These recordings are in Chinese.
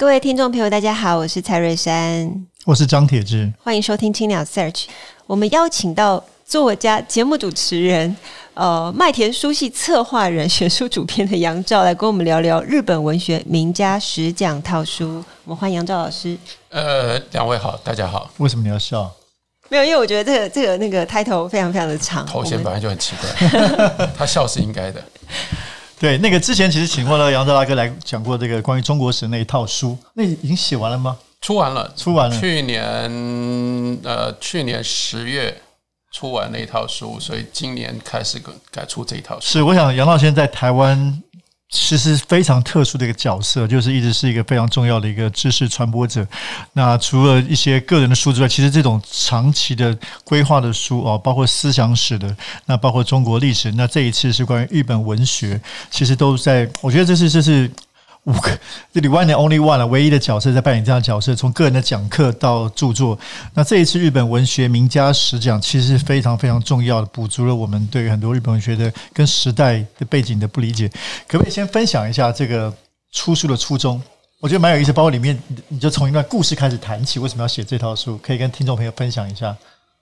各位听众朋友，大家好，我是蔡瑞山，我是张铁志，欢迎收听青鸟 Search。我们邀请到作家、节目主持人、呃麦田书系策划人、选书主编的杨照来跟我们聊聊日本文学名家十讲套书。我们欢迎杨照老师。呃，两位好，大家好。为什么你要笑？没有，因为我觉得这个这个那个 title 非常非常的长，头衔本来就很奇怪，他笑是应该的。对，那个之前其实请过了杨照大哥来讲过这个关于中国史那一套书，那已经写完了吗？出完了，出完了。去年呃，去年十月出完那一套书，所以今年开始改出这一套书。是，我想杨道先在台湾。其实非常特殊的一个角色，就是一直是一个非常重要的一个知识传播者。那除了一些个人的书之外，其实这种长期的规划的书啊，包括思想史的，那包括中国历史，那这一次是关于日本文学，其实都在。我觉得这是这是。五个，这里 one 的 only one 了，唯一的角色在扮演这样的角色，从个人的讲课到著作。那这一次日本文学名家十讲，其实是非常非常重要的，补足了我们对于很多日本文学的跟时代的背景的不理解。可不可以先分享一下这个出书的初衷？我觉得蛮有意思，包括里面你就从一段故事开始谈起，为什么要写这套书？可以跟听众朋友分享一下。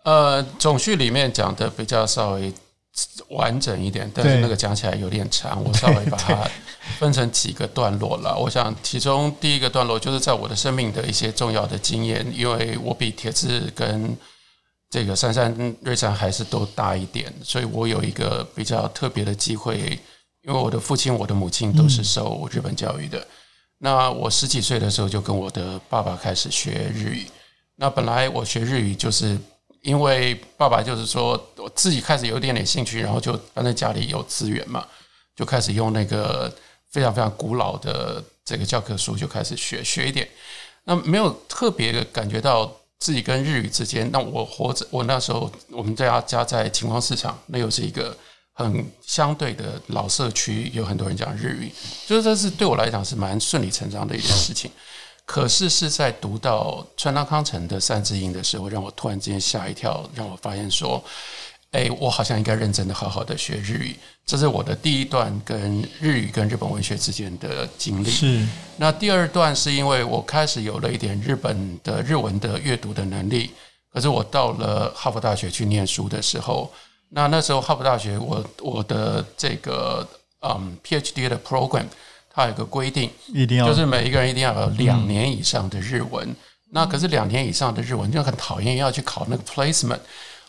呃，总序里面讲的比较稍微。完整一点，但是那个讲起来有点长，我稍微把它 分成几个段落了。我想其中第一个段落就是在我的生命的一些重要的经验，因为我比铁志跟这个珊珊、瑞珊还是都大一点，所以我有一个比较特别的机会，因为我的父亲、我的母亲都是受日本教育的。那我十几岁的时候就跟我的爸爸开始学日语。那本来我学日语就是。因为爸爸就是说，我自己开始有一点点兴趣，然后就反正家里有资源嘛，就开始用那个非常非常古老的这个教科书就开始学学一点。那没有特别的感觉到自己跟日语之间。那我活着，我那时候我们家家在晴光市场，那又是一个很相对的老社区，有很多人讲日语，就是这是对我来讲是蛮顺理成章的一件事情。可是是在读到川端康成的《三字经》的时候，让我突然之间吓一跳，让我发现说，哎，我好像应该认真的好好的学日语。这是我的第一段跟日语跟日本文学之间的经历。是。那第二段是因为我开始有了一点日本的日文的阅读的能力。可是我到了哈佛大学去念书的时候，那那时候哈佛大学我我的这个嗯 PhD 的 program。它有一个规定，一定要就是每一个人一定要有两年以上的日文。那可是两年以上的日文就很讨厌，要去考那个 placement。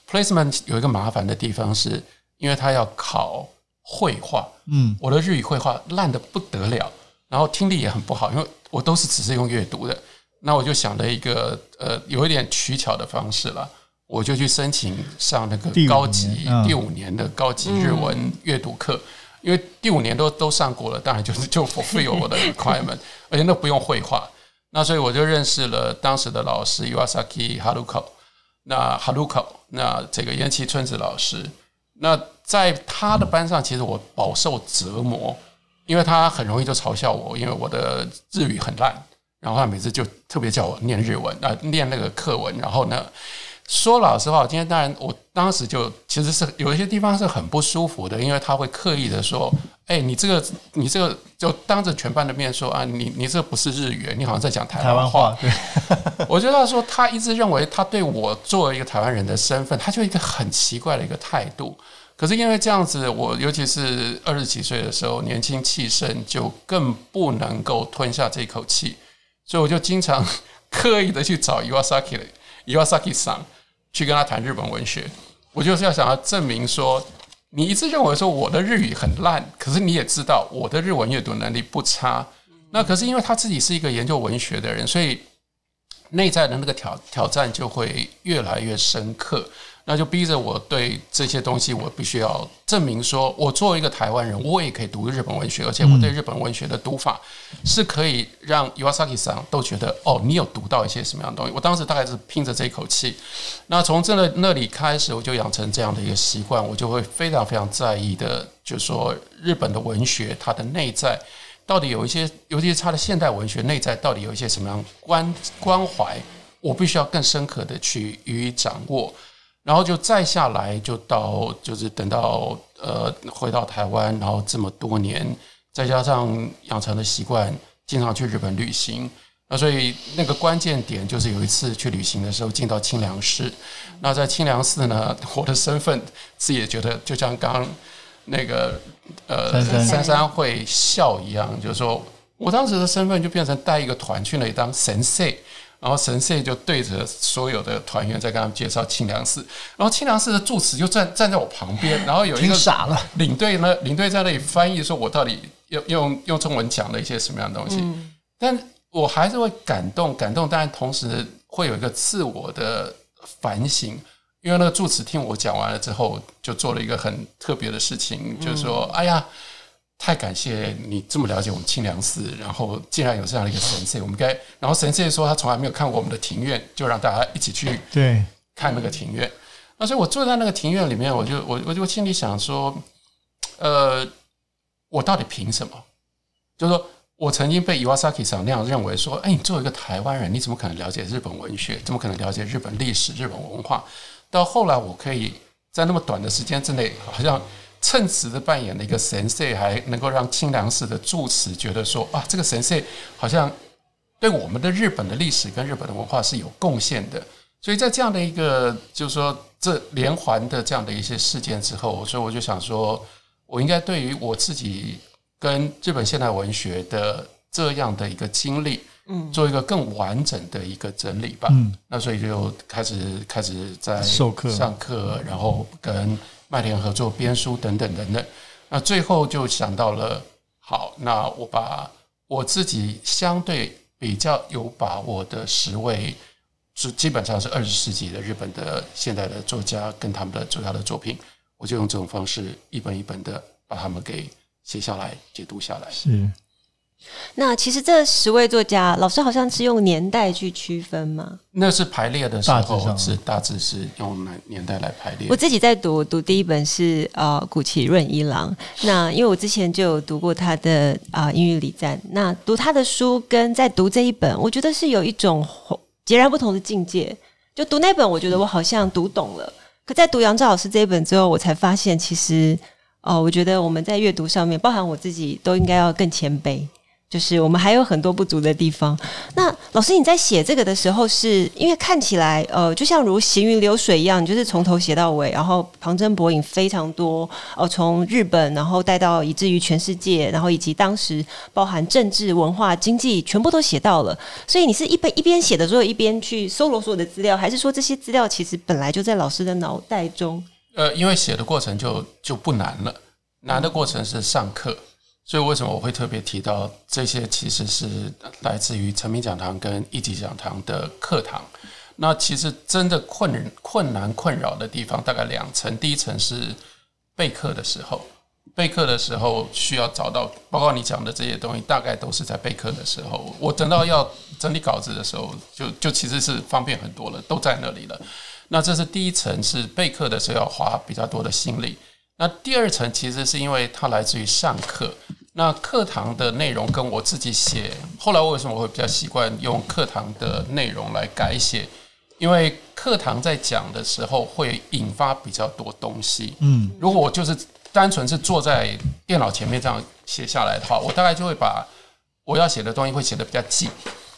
placement 有一个麻烦的地方，是因为它要考绘画。嗯，我的日语绘画烂的不得了，然后听力也很不好，因为我都是只是用阅读的。那我就想了一个呃，有一点取巧的方式了，我就去申请上那个高级第五年的高级日文阅读课。因为第五年都都上过了，当然就是 就 fulfil 我的 requirement，而且那不用绘画，那所以我就认识了当时的老师 Iwasaki Haruko，那 Haruko，那这个岩崎春子老师，那在他的班上，其实我饱受折磨，因为他很容易就嘲笑我，因为我的日语很烂，然后他每次就特别叫我念日文啊，念那个课文，然后呢。说老实话，我今天当然，我当时就其实是有一些地方是很不舒服的，因为他会刻意的说：“哎，你这个，你这个，就当着全班的面说啊，你你这不是日语，你好像在讲台湾话。”对，我觉得说他一直认为他对我作为一个台湾人的身份，他就一个很奇怪的一个态度。可是因为这样子，我尤其是二十几岁的时候，年轻气盛，就更不能够吞下这口气，所以我就经常 刻意的去找 Iwasaki Iwasaki 桑。去跟他谈日本文学，我就是要想要证明说，你一直认为说我的日语很烂，可是你也知道我的日文阅读能力不差。那可是因为他自己是一个研究文学的人，所以内在的那个挑挑战就会越来越深刻。那就逼着我对这些东西，我必须要证明说，我作为一个台湾人，我也可以读日本文学，而且我对日本文学的读法是可以让 Iwasaki-san 都觉得，哦，你有读到一些什么样的东西。我当时大概是拼着这一口气。那从这那那里开始，我就养成这样的一个习惯，我就会非常非常在意的，就是说日本的文学它的内在到底有一些，尤其是它的现代文学内在到底有一些什么样关关怀，我必须要更深刻的去予以掌握。然后就再下来，就到就是等到呃回到台湾，然后这么多年，再加上养成的习惯，经常去日本旅行。那所以那个关键点就是有一次去旅行的时候，进到清凉寺。那在清凉寺呢，我的身份自己也觉得，就像刚刚那个呃珊珊会笑一样，就是说我当时的身份就变成带一个团去那里当神社。然后神社就对着所有的团员在跟他们介绍清凉寺，然后清凉寺的住持就站站在我旁边，然后有一个傻了。领队呢，领队在那里翻译，说我到底用用用中文讲了一些什么样的东西，嗯、但我还是会感动感动，但同时会有一个自我的反省，因为那个住持听我讲完了之后，就做了一个很特别的事情，就是说，哎呀。太感谢你这么了解我们清凉寺，然后竟然有这样的一个神社，我们该，然后神社说他从来没有看过我们的庭院，就让大家一起去对看那个庭院。那所以我坐在那个庭院里面，我就我我就心里想说，呃，我到底凭什么？就是说我曾经被 Iwasaki 桑那样认为说，哎，你作为一个台湾人，你怎么可能了解日本文学？怎么可能了解日本历史、日本文化？到后来，我可以在那么短的时间之内，好像。称职的扮演了一个神社，还能够让清凉寺的住持觉得说啊，这个神社好像对我们的日本的历史跟日本的文化是有贡献的。所以在这样的一个就是说这连环的这样的一些事件之后，所以我就想说，我应该对于我自己跟日本现代文学的这样的一个经历，嗯，做一个更完整的一个整理吧。嗯，那所以就开始开始在授课、上课，然后跟。麦田合作编书等等等等，那最后就想到了，好，那我把我自己相对比较有把握的十位，是基本上是二十世纪的日本的现代的作家跟他们的主要的作品，我就用这种方式一本一本的把他们给写下来、解读下来。是。那其实这十位作家，老师好像是用年代去区分吗？那是排列的时候是大致是用哪年代来排列？我自己在读，读第一本是呃古崎润一郎。那因为我之前就有读过他的啊《英语礼赞》，那读他的书跟在读这一本，我觉得是有一种截然不同的境界。就读那本，我觉得我好像读懂了；可在读杨照老师这一本之后，我才发现其实哦，我觉得我们在阅读上面，包含我自己，都应该要更谦卑。就是我们还有很多不足的地方。那老师，你在写这个的时候是，因为看起来呃，就像如行云流水一样，就是从头写到尾，然后旁征博引非常多哦，从日本然后带到以至于全世界，然后以及当时包含政治、文化、经济，全部都写到了。所以你是一边一边写的时候，一边去搜罗所有的资料，还是说这些资料其实本来就在老师的脑袋中？呃，因为写的过程就就不难了，难的过程是上课。所以为什么我会特别提到这些？其实是来自于诚品讲堂跟一级讲堂的课堂。那其实真的困困难困扰的地方大概两层。第一层是备课的时候，备课的时候需要找到，包括你讲的这些东西，大概都是在备课的时候。我等到要整理稿子的时候，就就其实是方便很多了，都在那里了。那这是第一层，是备课的时候要花比较多的心力。那第二层其实是因为它来自于上课。那课堂的内容跟我自己写，后来我为什么我会比较习惯用课堂的内容来改写？因为课堂在讲的时候会引发比较多东西。嗯，如果我就是单纯是坐在电脑前面这样写下来的话，我大概就会把我要写的东西会写的比较紧，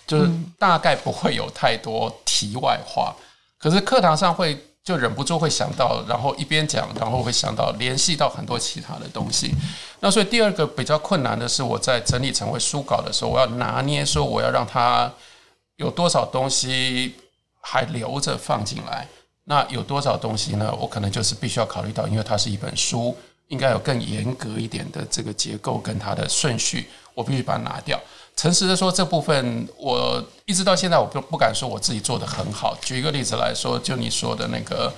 就是大概不会有太多题外话。可是课堂上会。就忍不住会想到，然后一边讲，然后会想到联系到很多其他的东西。那所以第二个比较困难的是，我在整理成为书稿的时候，我要拿捏说我要让它有多少东西还留着放进来。那有多少东西呢？我可能就是必须要考虑到，因为它是一本书，应该有更严格一点的这个结构跟它的顺序，我必须把它拿掉。诚实的说，这部分我一直到现在我不不敢说我自己做的很好。举一个例子来说，就你说的那个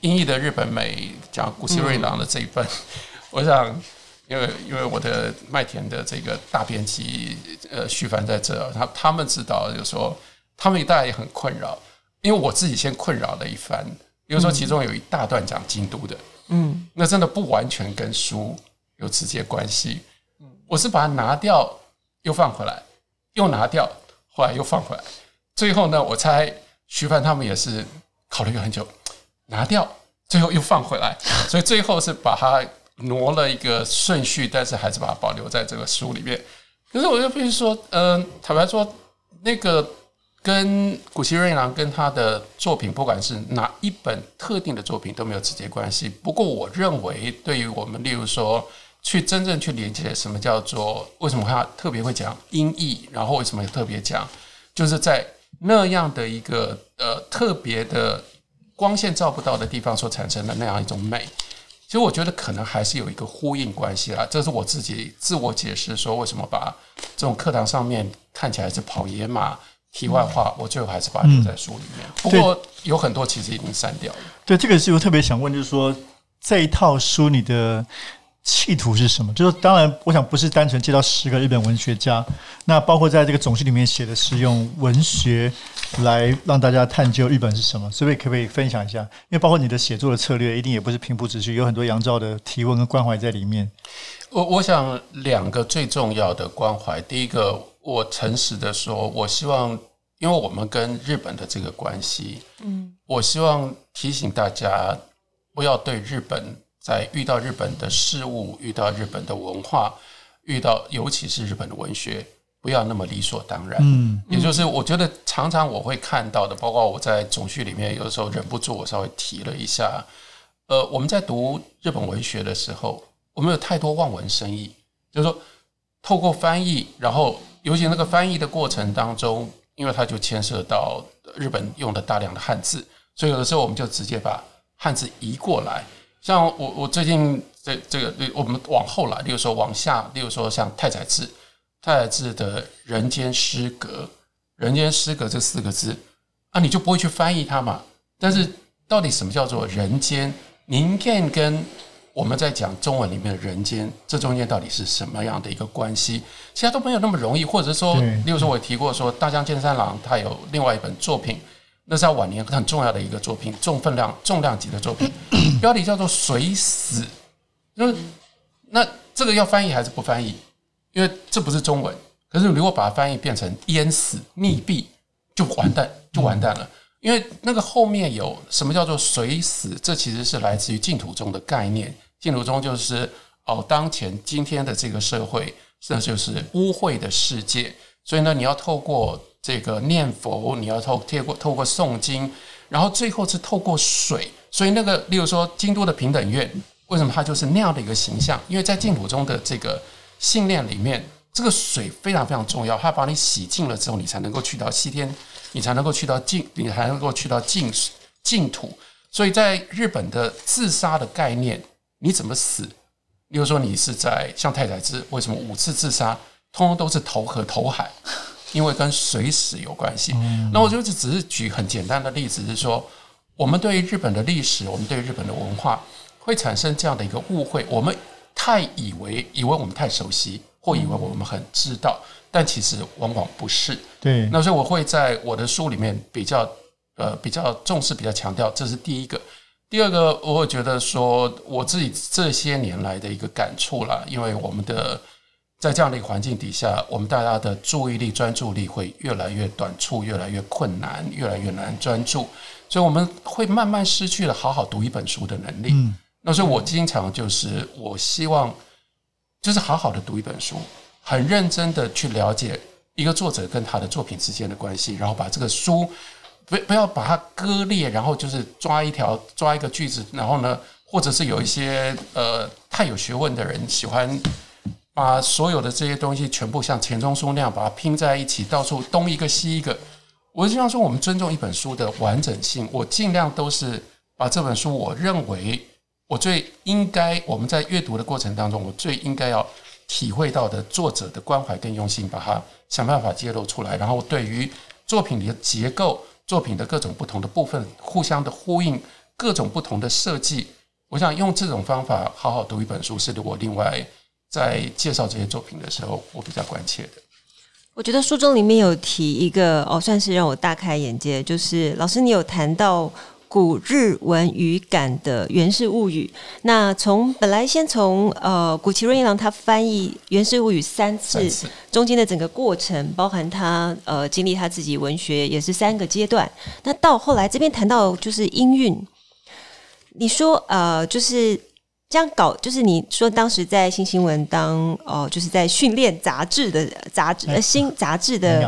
英译的日本美讲谷崎润一郎的这一本，嗯、我想，因为因为我的麦田的这个大编辑呃徐凡在这，他他们知道，就是说他们大家也很困扰，因为我自己先困扰了一番，比如说其中有一大段讲京都的，嗯，那真的不完全跟书有直接关系，嗯，我是把它拿掉又放回来，又拿掉，后来又放回来，最后呢，我猜徐帆他们也是考虑了很久。拿掉，最后又放回来，所以最后是把它挪了一个顺序，但是还是把它保留在这个书里面。可是我就必须说，嗯、坦白说，那个跟谷崎润一郎跟他的作品，不管是哪一本特定的作品都没有直接关系。不过，我认为对于我们，例如说，去真正去理解什么叫做为什么他特别会讲音译，然后为什么特别讲，就是在那样的一个呃特别的。光线照不到的地方所产生的那样一种美，其实我觉得可能还是有一个呼应关系啦。这是我自己自我解释说，为什么把这种课堂上面看起来是跑野马。题外话，我最后还是把它留在书里面。不过有很多其实已经删掉了。对，这个是我特别想问，就是说这一套书你的。企图是什么？就是当然，我想不是单纯介绍十个日本文学家，那包括在这个总序里面写的是用文学来让大家探究日本是什么，所以可不可以分享一下？因为包括你的写作的策略，一定也不是平铺直叙，有很多杨照的提问跟关怀在里面。我我想两个最重要的关怀，第一个，我诚实的说，我希望，因为我们跟日本的这个关系，嗯，我希望提醒大家不要对日本。在遇到日本的事物，遇到日本的文化，遇到尤其是日本的文学，不要那么理所当然。嗯，也就是我觉得常常我会看到的，包括我在总序里面，有的时候忍不住我稍微提了一下。呃，我们在读日本文学的时候，我们有太多望文生义，就是说透过翻译，然后尤其那个翻译的过程当中，因为它就牵涉到日本用的大量的汉字，所以有的时候我们就直接把汉字移过来。像我，我最近这这个，我们往后来，例如说往下，例如说像太宰治，太宰治的人间失格，人间失格这四个字啊，你就不会去翻译它嘛？但是到底什么叫做人间？您看跟我们在讲中文里面的人间，这中间到底是什么样的一个关系？其他都没有那么容易，或者说，例如说我提过说，大江健三郎他有另外一本作品。那是他晚年很重要的一个作品，重分量、重量级的作品，标题叫做《水死》。那那这个要翻译还是不翻译？因为这不是中文。可是如果把它翻译变成“淹死”、“溺毙”，就完蛋，就完蛋了。因为那个后面有什么叫做“水死”？这其实是来自于净土宗的概念。净土宗就是哦，当前今天的这个社会，这就是污秽的世界。所以呢，你要透过。这个念佛，你要透过过透过诵经，然后最后是透过水。所以那个，例如说京都的平等院，为什么它就是那样的一个形象？因为在净土中的这个信念里面，这个水非常非常重要，它把你洗净了之后，你才能够去到西天，你才能够去到净，你才能够去到净净土。所以在日本的自杀的概念，你怎么死？例如说你是在像太宰治，为什么五次自杀，通通都是投河投海？因为跟水死有关系，那我就只是举很简单的例子，是说，我们对于日本的历史，我们对于日本的文化，会产生这样的一个误会，我们太以为以为我们太熟悉，或以为我们很知道，但其实往往不是。对，那所以我会在我的书里面比较呃比较重视，比较强调，这是第一个。第二个，我会觉得说我自己这些年来的一个感触啦，因为我们的。在这样的一个环境底下，我们大家的注意力、专注力会越来越短促，越来越困难，越来越难专注，所以我们会慢慢失去了好好读一本书的能力。嗯，那所以我经常就是，我希望就是好好的读一本书，很认真的去了解一个作者跟他的作品之间的关系，然后把这个书不不要把它割裂，然后就是抓一条抓一个句子，然后呢，或者是有一些呃太有学问的人喜欢。把所有的这些东西全部像钱钟书那样把它拼在一起，到处东一个西一个。我希望说，我们尊重一本书的完整性。我尽量都是把这本书，我认为我最应该我们在阅读的过程当中，我最应该要体会到的作者的关怀跟用心，把它想办法揭露出来。然后对于作品里的结构、作品的各种不同的部分，互相的呼应各种不同的设计。我想用这种方法好好读一本书，是我另外在介绍这些作品的时候，我比较关切的。我觉得书中里面有提一个哦，算是让我大开眼界，就是老师你有谈到古日文语感的《源氏物语》。那从本来先从呃古奇润一郎他翻译《源氏物语》三次，次中间的整个过程，包含他呃经历他自己文学也是三个阶段。那到后来这边谈到就是音韵，你说呃就是。这样搞就是你说当时在新新闻当哦、呃，就是在训练杂志的杂志呃新杂志的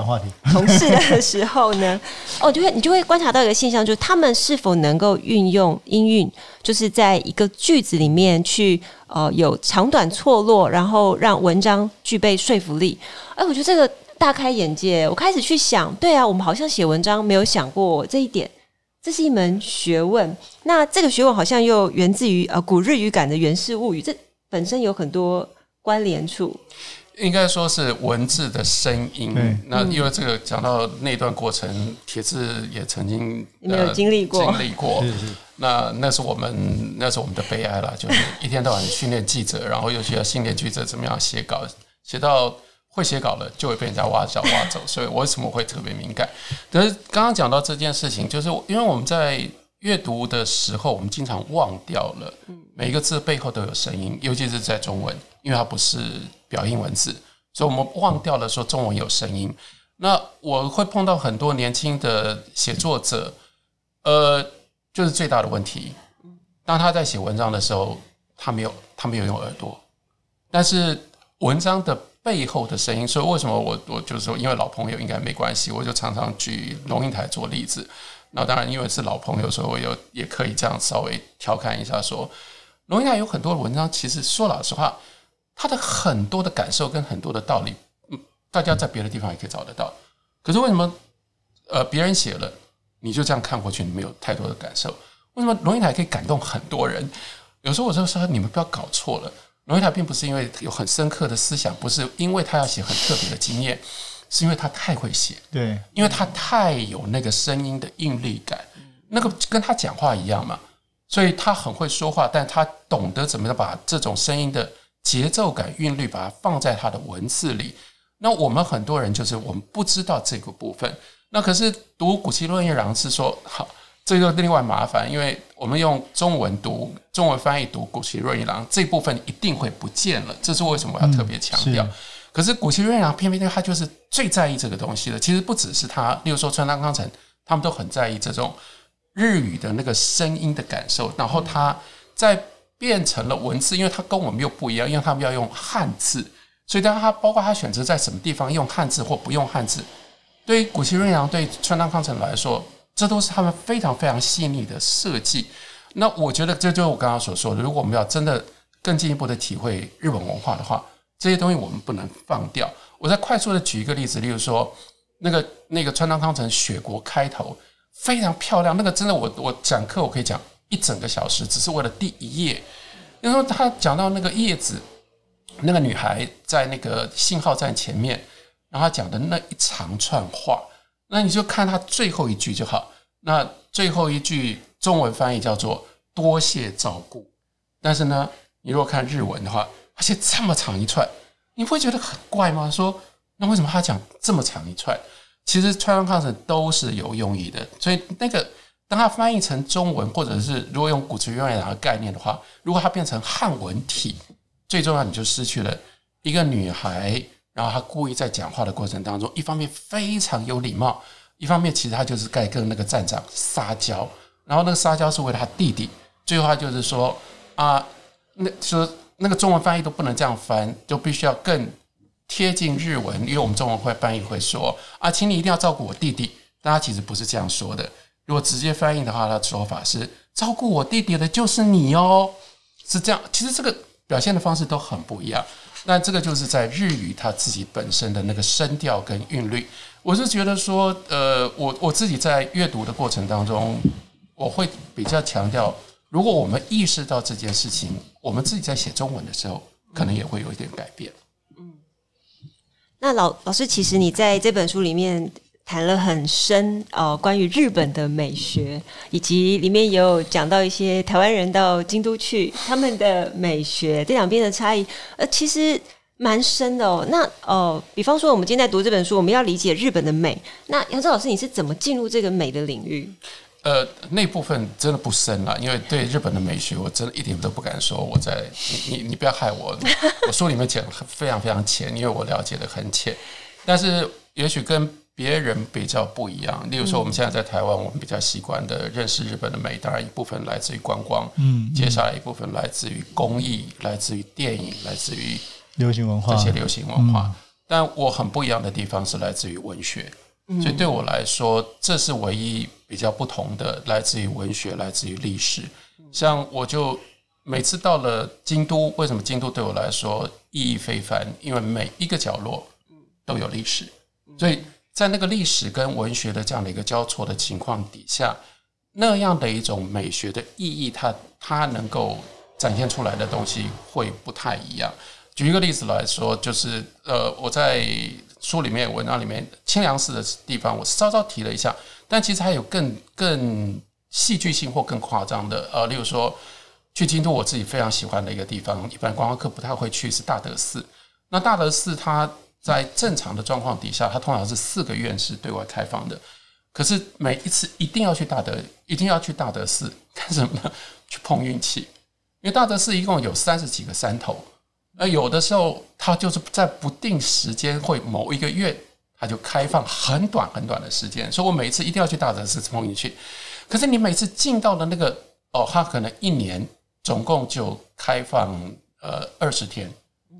同事的时候呢，哦，就会你就会观察到一个现象，就是他们是否能够运用音韵，就是在一个句子里面去呃有长短错落，然后让文章具备说服力。哎，我觉得这个大开眼界，我开始去想，对啊，我们好像写文章没有想过这一点。这是一门学问，那这个学问好像又源自于呃古日语感的源氏物语，这本身有很多关联处。应该说是文字的声音。嗯、那因为这个讲到那段过程，铁志也曾经没有经历过，经历过。那那是我们那是我们的悲哀了，就是一天到晚训练记者，然后又需要训练记者怎么样写稿，写到。会写稿了就会被人家挖角挖走，所以我为什么会特别敏感？但是刚刚讲到这件事情，就是因为我们在阅读的时候，我们经常忘掉了每一个字背后都有声音，尤其是在中文，因为它不是表音文字，所以我们忘掉了说中文有声音。那我会碰到很多年轻的写作者，呃，就是最大的问题，当他在写文章的时候，他没有他没有用耳朵，但是文章的。背后的声音，所以为什么我我就是说，因为老朋友应该没关系，我就常常举龙应台做例子。那当然，因为是老朋友，所以我有也可以这样稍微调侃一下说，龙应台有很多文章，其实说老实话，他的很多的感受跟很多的道理，嗯，大家在别的地方也可以找得到。可是为什么呃别人写了，你就这样看过去，你没有太多的感受？为什么龙应台可以感动很多人？有时候我就说，你们不要搞错了。龙应台并不是因为有很深刻的思想，不是因为他要写很特别的经验，是因为他太会写。对，因为他太有那个声音的韵律感，那个跟他讲话一样嘛，所以他很会说话，但他懂得怎么样把这种声音的节奏感、韵律，把它放在他的文字里。那我们很多人就是我们不知道这个部分，那可是读谷崎润一郎是说好。这个另外麻烦，因为我们用中文读中文翻译读古奇瑞一郎这部分一定会不见了，这是为什么我要特别强调？可是古奇瑞一郎偏偏他就是最在意这个东西的。其实不只是他，例如说川端康成，他们都很在意这种日语的那个声音的感受。然后他在变成了文字，因为他跟我们又不一样，因为他们要用汉字，所以当他包括他选择在什么地方用汉字或不用汉字，对于谷崎润一郎对川端康成来说。这都是他们非常非常细腻的设计。那我觉得这就是我刚刚所说的，如果我们要真的更进一步的体会日本文化的话，这些东西我们不能放掉。我再快速的举一个例子，例如说那个那个川端康成《雪国》开头非常漂亮，那个真的我我讲课我可以讲一整个小时，只是为了第一页。因为他讲到那个叶子，那个女孩在那个信号站前面，然后他讲的那一长串话。那你就看他最后一句就好。那最后一句中文翻译叫做“多谢照顾”，但是呢，你如果看日文的话，而且这么长一串，你会觉得很怪吗？说那为什么他讲这么长一串？其实川端康成都是有用意的。所以那个当他翻译成中文，或者是如果用谷崎润一郎的概念的话，如果它变成汉文体，最重要你就失去了一个女孩。然后他故意在讲话的过程当中，一方面非常有礼貌，一方面其实他就是在跟那个站长撒娇，然后那个撒娇是为了他弟弟。最后他就是说啊，那说那个中文翻译都不能这样翻，就必须要更贴近日文，因为我们中文会翻译会说啊，请你一定要照顾我弟弟。但他其实不是这样说的，如果直接翻译的话，他的说法是照顾我弟弟的就是你哦，是这样。其实这个表现的方式都很不一样。那这个就是在日语它自己本身的那个声调跟韵律，我是觉得说，呃，我我自己在阅读的过程当中，我会比较强调，如果我们意识到这件事情，我们自己在写中文的时候，可能也会有一点改变。嗯，那老老师，其实你在这本书里面，谈了很深哦，关于日本的美学，以及里面也有讲到一些台湾人到京都去他们的美学这两边的差异，呃，其实蛮深的哦。那哦、比方说我们今天在读这本书，我们要理解日本的美。那杨照老师，你是怎么进入这个美的领域？呃，那部分真的不深了，因为对日本的美学，我真的一点都不敢说。我在你你你不要害我，我书里面讲非常非常浅，因为我了解的很浅。但是也许跟别人比较不一样。例如说，我们现在在台湾，我们比较习惯的认识日本的美，当然一部分来自于观光，嗯，接下来一部分来自于工艺，来自于电影，来自于流行文化，这些流行文化。但我很不一样的地方是来自于文学。所以对我来说，这是唯一比较不同的，来自于文学，来自于历史。像我就每次到了京都，为什么京都对我来说意义非凡？因为每一个角落都有历史，所以在那个历史跟文学的这样的一个交错的情况底下，那样的一种美学的意义，它它能够展现出来的东西会不太一样。举一个例子来说，就是呃，我在。书里面文章里面清凉寺的地方，我稍稍提了一下，但其实还有更更戏剧性或更夸张的，呃，例如说去京都，我自己非常喜欢的一个地方，一般观光客不太会去，是大德寺。那大德寺它在正常的状况底下，它通常是四个院是对外开放的，可是每一次一定要去大德，一定要去大德寺 干什么呢？去碰运气，因为大德寺一共有三十几个山头。那有的时候，它就是在不定时间，会某一个月，它就开放很短很短的时间。所以我每次一定要去大德寺冲进去。可是你每次进到的那个哦，它可能一年总共就开放呃二十天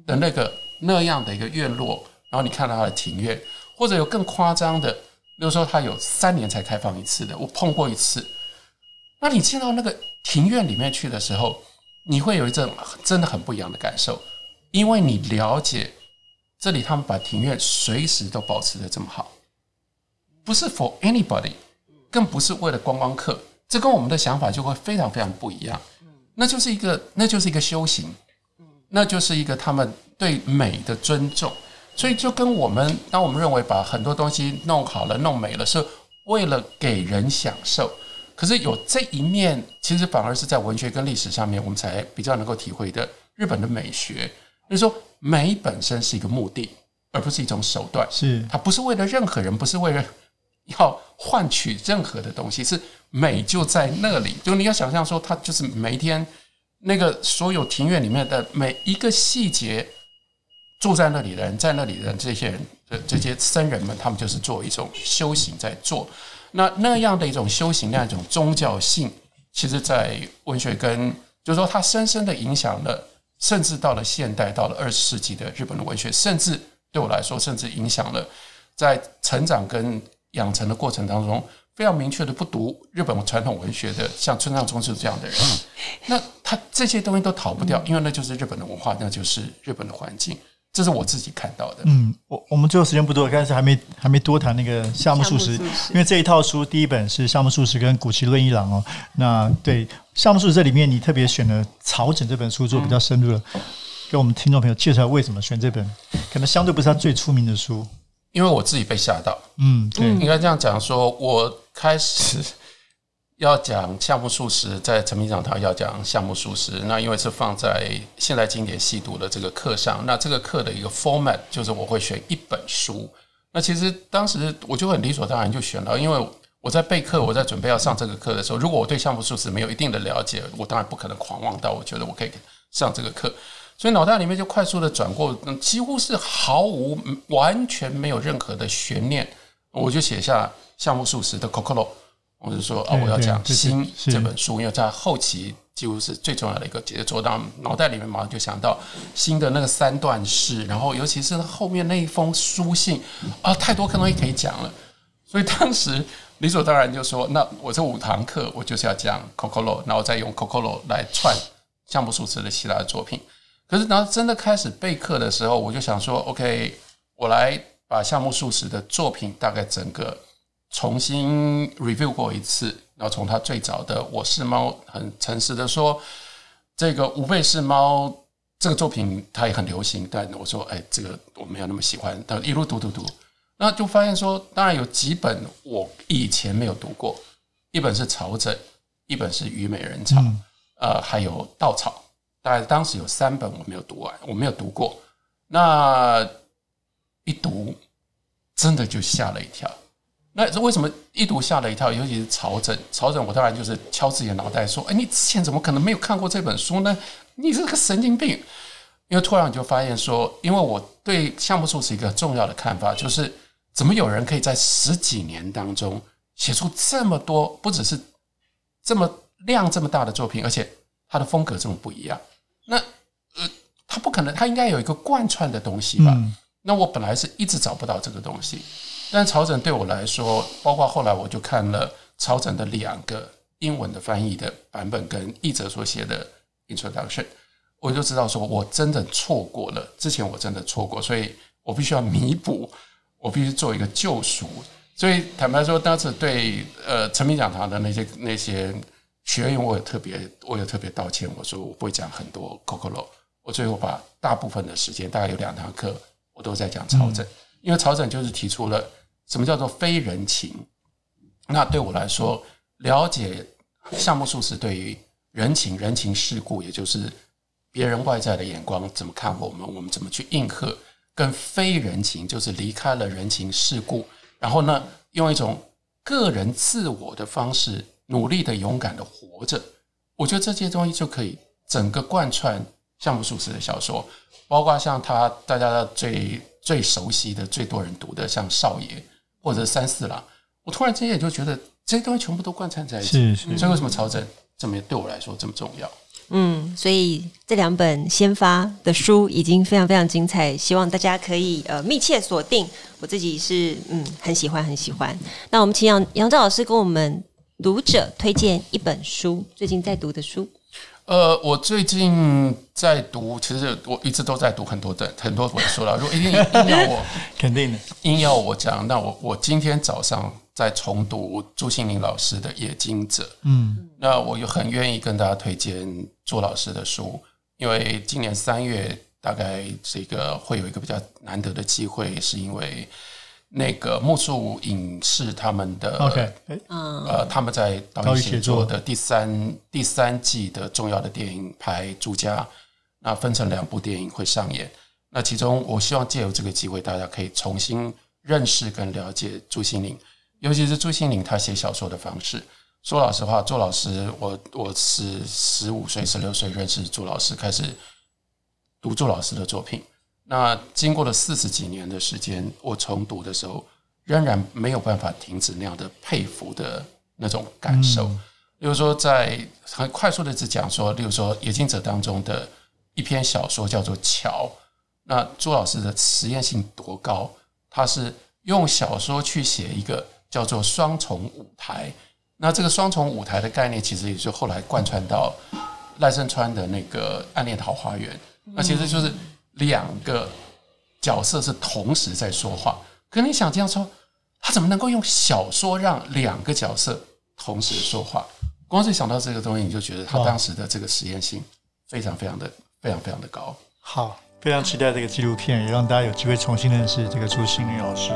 的那个那样的一个院落，然后你看到它的庭院，或者有更夸张的，比如说它有三年才开放一次的，我碰过一次。那你进到那个庭院里面去的时候，你会有一种真的很不一样的感受。因为你了解这里，他们把庭院随时都保持的这么好，不是 for anybody，更不是为了观光客，这跟我们的想法就会非常非常不一样。那就是一个，那就是一个修行，那就是一个他们对美的尊重。所以就跟我们，当我们认为把很多东西弄好了、弄美了，是为了给人享受。可是有这一面，其实反而是在文学跟历史上面，我们才比较能够体会的日本的美学。就是说，美本身是一个目的，而不是一种手段。是它不是为了任何人，不是为了要换取任何的东西，是美就在那里。就你要想象说，它就是每一天那个所有庭院里面的每一个细节，住在那里的人，在那里的这些人，这这些僧人们，他们就是做一种修行在做。那那样的一种修行，那样一种宗教性，其实在文学跟就是说，它深深的影响了。甚至到了现代，到了二十世纪的日本的文学，甚至对我来说，甚至影响了在成长跟养成的过程当中，非常明确的不读日本传统文学的，像村上春树这样的人，那他这些东西都逃不掉，因为那就是日本的文化，那就是日本的环境。这是我自己看到的。嗯，我我们最后时间不多，但是还没还没多谈那个夏目漱石，因为这一套书第一本是夏目漱石跟古奇润一郎哦。那对夏目漱石这里面，你特别选了《草枕》这本书做比较深入的，嗯、给我们听众朋友介绍为什么选这本，可能相对不是他最出名的书。因为我自己被吓到。嗯，对，应该这样讲，说我开始。要讲夏目漱石，在诚品讲堂要讲夏目漱石，那因为是放在现代经典细读的这个课上，那这个课的一个 format 就是我会选一本书。那其实当时我就很理所当然就选了，因为我在备课，我在准备要上这个课的时候，如果我对项目漱石没有一定的了解，我当然不可能狂妄到我觉得我可以上这个课，所以脑袋里面就快速的转过，几乎是毫无完全没有任何的悬念，我就写下项目漱石的 Cocolo。我就说啊，我要讲《心》这本书，因为在后期几乎是最重要的一个节奏。当脑袋里面马上就想到《心》的那个三段式，然后尤其是后面那一封书信啊，太多东西可以讲了。所以当时理所当然就说，那我这五堂课我就是要讲 Coco Lo 然后再用 Coco Lo 来串项目数字的其他的作品。可是当真的开始备课的时候，我就想说，OK，我来把项目漱石的作品大概整个。重新 review 过一次，然后从他最早的《我是猫》很诚实的说，这个吾辈是猫这个作品它也很流行，但我说哎，这个我没有那么喜欢。但一路读读读，那就发现说，当然有几本我以前没有读过，一本是《草枕》，一本是《虞美人草》，嗯，呃，还有《稻草》。大概当时有三本我没有读完，我没有读过。那一读，真的就吓了一跳。那为什么一读吓了一跳？尤其是曹枕，曹枕，我当然就是敲自己的脑袋说：“哎，你之前怎么可能没有看过这本书呢？你是个神经病！”因为突然你就发现说，因为我对项目数是一个重要的看法就是，怎么有人可以在十几年当中写出这么多，不只是这么量这么大的作品，而且他的风格这么不一样。那呃，他不可能，他应该有一个贯穿的东西吧？嗯、那我本来是一直找不到这个东西，但草枕对我来说，包括后来我就看了草枕的两个英文的翻译的版本跟译者所写的 introduction，我就知道说我真的错过了，之前我真的错过，所以我必须要弥补，我必须做一个救赎。所以坦白说，当时对呃成品讲堂的那些那些。学员，我也特别，我也特别道歉。我说我不会讲很多 COCORO，我最后把大部分的时间，大概有两堂课，我都在讲草枕，因为草枕就是提出了什么叫做非人情。那对我来说，了解夏目漱石对于人情、人情世故，也就是别人外在的眼光怎么看我们，我们怎么去应和，跟非人情，就是离开了人情世故，然后呢，用一种个人自我的方式。努力的、勇敢的活着，我觉得这些东西就可以整个贯穿夏目漱石的小说，包括像他大家最最熟悉的、最多人读的，像《少爷》或者《三四郎》。我突然之间也就觉得这些东西全部都贯穿在一起。是是。所以为什么朝政这么对我来说这么重要？嗯，所以这两本先发的书已经非常非常精彩，希望大家可以呃密切锁定。我自己是嗯很喜欢很喜欢。那我们请杨杨照老师跟我们。读者推荐一本书，最近在读的书。呃，我最近在读，其实我一直都在读很多的很多本书了。如果一定硬要我，肯定的，硬要我讲，那我我今天早上在重读朱西甯老师的《冶金者》。嗯，那我又很愿意跟大家推荐朱老师的书，因为今年三月大概这个会有一个比较难得的机会，是因为。那个木树影视他们的，OK，呃，他们在导演写作的第三第三季的重要的电影拍《朱家》，那分成两部电影会上演。那其中，我希望借由这个机会，大家可以重新认识跟了解朱心凌，尤其是朱心凌他写小说的方式。说老实话，朱老师，我我是十五岁、十六岁认识朱老师，开始读朱老师的作品。那经过了四十几年的时间，我重读的时候，仍然没有办法停止那样的佩服的那种感受。例如说，在很快速的只讲说，例如说《冶金者》当中的一篇小说叫做《桥》，那朱老师的实验性多高？他是用小说去写一个叫做双重舞台。那这个双重舞台的概念，其实也就后来贯穿到赖声川的那个《暗恋桃花源》。那其实就是。两个角色是同时在说话，可你想这样说，他怎么能够用小说让两个角色同时说话？光是想到这个东西，你就觉得他当时的这个实验性非常非常的非常非常的高。好，非常期待这个纪录片，也让大家有机会重新认识这个朱西甯老师。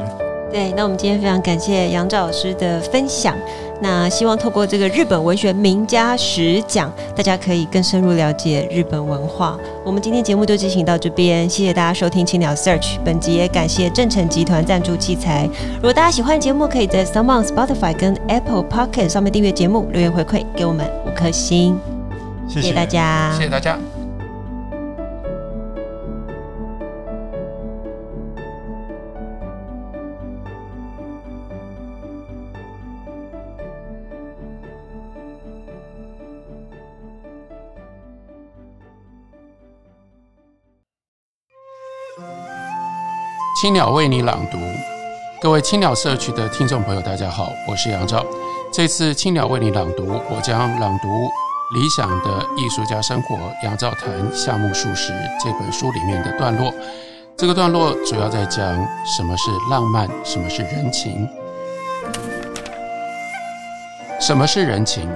对，那我们今天非常感谢杨照老师的分享。那希望透过这个日本文学名家十讲，大家可以更深入了解日本文化。我们今天节目就进行到这边，谢谢大家收听青鸟 Search。本集也感谢正成集团赞助器材。如果大家喜欢节目，可以在 s o m e o n Spotify 跟 Apple Pocket 上面订阅节目，留言回馈给我们五颗星。谢谢大家，谢谢大家。青鸟为你朗读，各位青鸟社区的听众朋友，大家好，我是杨照。这次青鸟为你朗读，我将朗读《理想的艺术家生活》杨照谈夏目漱石这本书里面的段落。这个段落主要在讲什么是浪漫，什么是人情。什么是人情？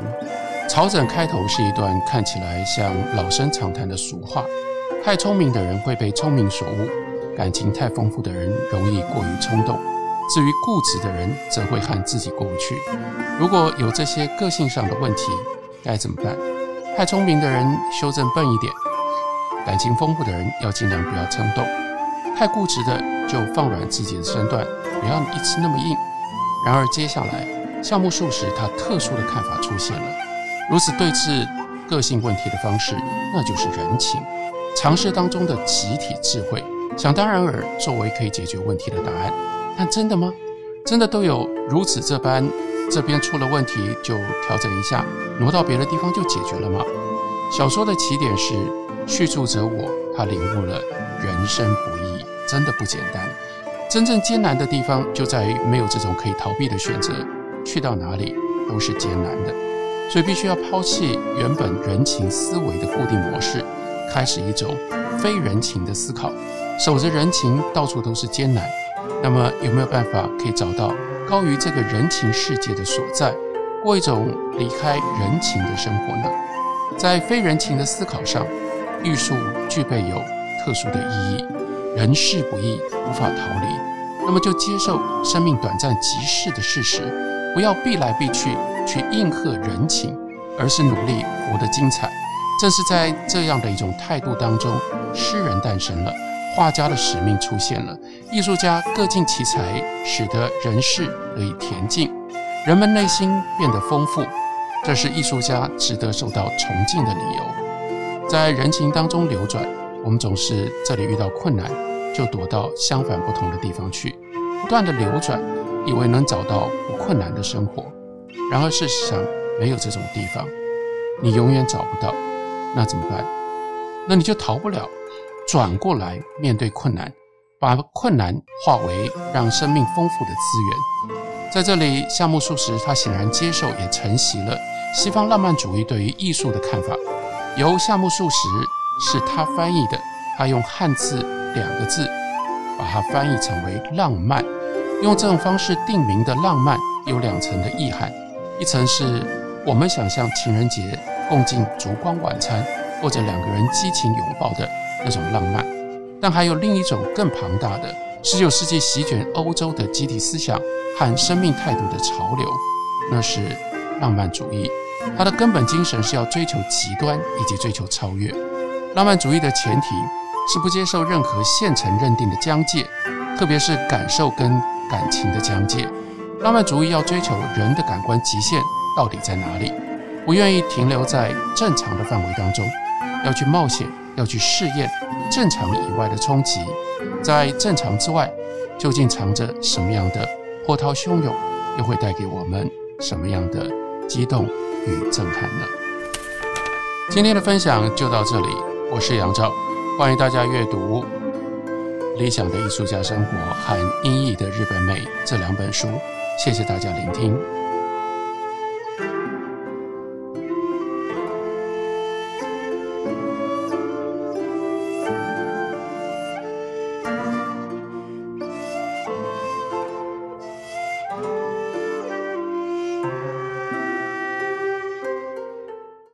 草枕开头是一段看起来像老生常谈的俗话：太聪明的人会被聪明所误。感情太丰富的人容易过于冲动，至于固执的人，则会和自己过不去。如果有这些个性上的问题，该怎么办？太聪明的人修正笨一点，感情丰富的人要尽量不要冲动，太固执的就放软自己的身段，不要一直那么硬。然而接下来，夏目漱石他特殊的看法出现了，如此对峙个性问题的方式，那就是人情，常识当中的集体智慧，想当然尔作为可以解决问题的答案。但真的吗？真的都有如此这般？这边出了问题就调整一下，挪到别的地方就解决了吗？小说的起点是叙述者我，他领悟了人生不易，真的不简单。真正艰难的地方就在于没有这种可以逃避的选择，去到哪里都是艰难的，所以必须要抛弃原本人情思维的固定模式，开始一种非人情的思考。守着人情到处都是艰难，那么有没有办法可以找到高于这个人情世界的所在，过一种离开人情的生活呢？在非人情的思考上，玉树具备有特殊的意义。人事不易，无法逃离，那么就接受生命短暂即逝的事实，不要避来避去去应和人情，而是努力活得精彩。正是在这样的一种态度当中，诗人诞生了，画家的使命出现了，艺术家各尽其才，使得人世得以恬静，人们内心变得丰富，这是艺术家值得受到崇敬的理由。在人情当中流转。我们总是这里遇到困难，就躲到相反不同的地方去，不断的流转，以为能找到不困难的生活。然而事实上没有这种地方，你永远找不到。那怎么办？那你就逃不了，转过来面对困难，把困难化为让生命丰富的资源。在这里，夏目漱石他显然接受也承袭了西方浪漫主义对于艺术的看法，由夏目漱石。是他翻译的，他用汉字两个字，把它翻译成为浪漫。用这种方式定名的浪漫有两层的意涵，一层是我们想象情人节共进烛光晚餐，或者两个人激情拥抱的那种浪漫，但还有另一种更庞大的十九世纪席卷欧洲的集体思想和生命态度的潮流，那是浪漫主义。它的根本精神是要追求极端以及追求超越。浪漫主义的前提是不接受任何现成认定的疆界，特别是感受跟感情的疆界。浪漫主义要追求人的感官极限到底在哪里，不愿意停留在正常的范围当中，要去冒险，要去试验正常以外的冲击，在正常之外究竟藏着什么样的波涛汹涌，又会带给我们什么样的激动与震撼呢？今天的分享就到这里。我是杨照，欢迎大家阅读《理想的艺术家生活》和《阴翳的日本美》这两本书。谢谢大家聆听。